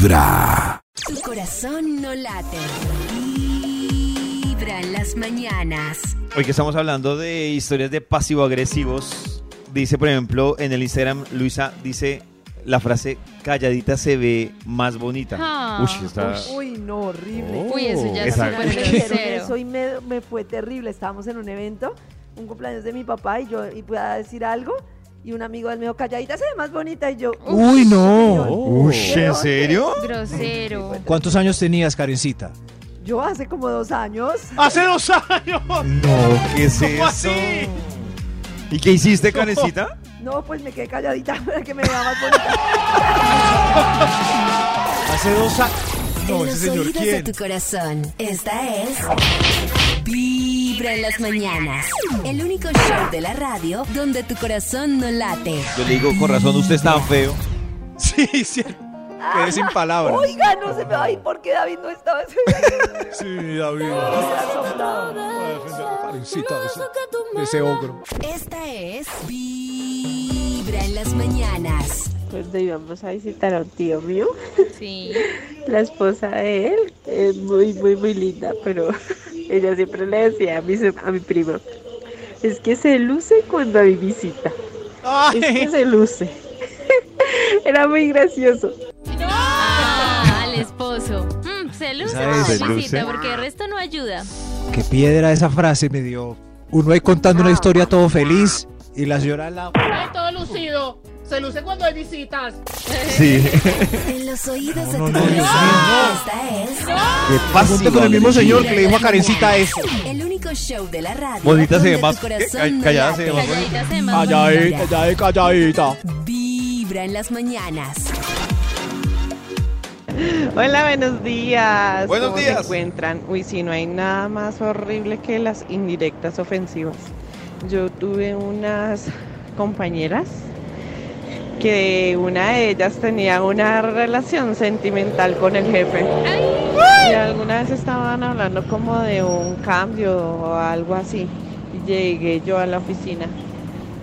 Vibra. Tu corazón no late. Vibra en las mañanas. Hoy que estamos hablando de historias de pasivo-agresivos, dice, por ejemplo, en el Instagram, Luisa dice la frase calladita se ve más bonita. Ah. Uy, está... Uy, no, horrible. Uy, eso ya es Exacto. grosero. eso y me, me fue terrible. Estábamos en un evento, un cumpleaños de mi papá y yo y pude decir algo y un amigo del dijo, calladita se ve más bonita y yo... Uy, no. Uy, ¿en serio? Grosero. ¿Cuántos años tenías, Karencita? Yo hace como dos años. ¡Hace dos años! No, ¿qué es ¿Cómo eso? así? ¿Y qué hiciste, Karencita? No, pues me quedé calladita para que me vea más bonita. Hace dos años. No, en ese los señor, oídos de tu corazón. Esta es. Vibra en las mañanas. El único show de la radio donde tu corazón no late. Yo le digo, con razón, usted es tan feo. Sí, sí. Quedé sin palabras. Oiga, no se me va a ir porque David no estaba. Sí, David. de ese, de ese ogro. Esta es. Vibra en las mañanas. Cuando íbamos a visitar a un tío mío, Sí. la esposa de él es muy, muy, muy linda, pero ella siempre le decía a mi, a mi prima, es que se luce cuando hay visita, es que se luce. Era muy gracioso. Ah, al esposo. Mm, se luce es, se visita luce. porque el resto no ayuda. Qué piedra esa frase me dio. Uno ahí contando una historia todo feliz y la señora al lado. ¡Ay, todo lucido! Se luce cuando hay visitas. Sí. En los oídos No, de tu Esta es. ¿Qué Pregunte con el mismo señor que le dijo a Karencita eso. El único show de la radio. Bonita se no Callada se más Calladita se ve más Calladita, calladita, calladita. Vibra en las mañanas. Hola, buenos días. Buenos ¿Cómo días. se encuentran? Uy, sí, no hay nada más horrible que las indirectas ofensivas. Yo tuve unas compañeras que una de ellas tenía una relación sentimental con el jefe. Y alguna vez estaban hablando como de un cambio o algo así. Y llegué yo a la oficina.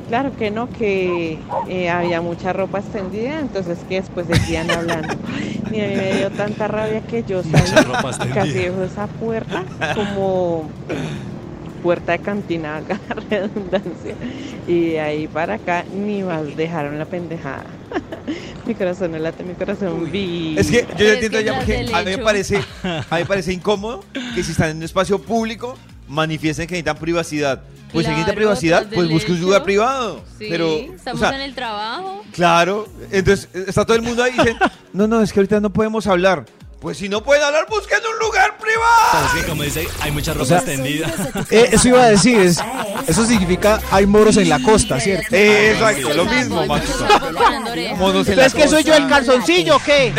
Claro que no, que eh, había mucha ropa extendida, entonces que después seguían hablando. Y a mí me dio tanta rabia que yo salí casi dejo esa puerta como puerta de cantina, haga redundancia. Y de ahí para acá ni más dejaron la pendejada. mi corazón no late, mi corazón vi. Es que yo ya entiendo ya porque a mí me parece, a mí me parece incómodo que si están en un espacio público manifiesten que necesitan privacidad. Pues si necesitan privacidad, pues busque un lugar privado. Sí, Pero, o estamos sea, en el trabajo. claro, entonces eh, está todo el mundo ahí y dicen, no, no, es que ahorita no podemos hablar. Pues si no pueden hablar, busquen un lugar privado. Es que como dice, hay mucha ropa extendida. Eh, eso iba a decir, es- eso significa hay moros en la costa, ¿cierto? Eh, exacto, lo mismo, Maxito. en la ¿Es que soy yo el calzoncillo o qué?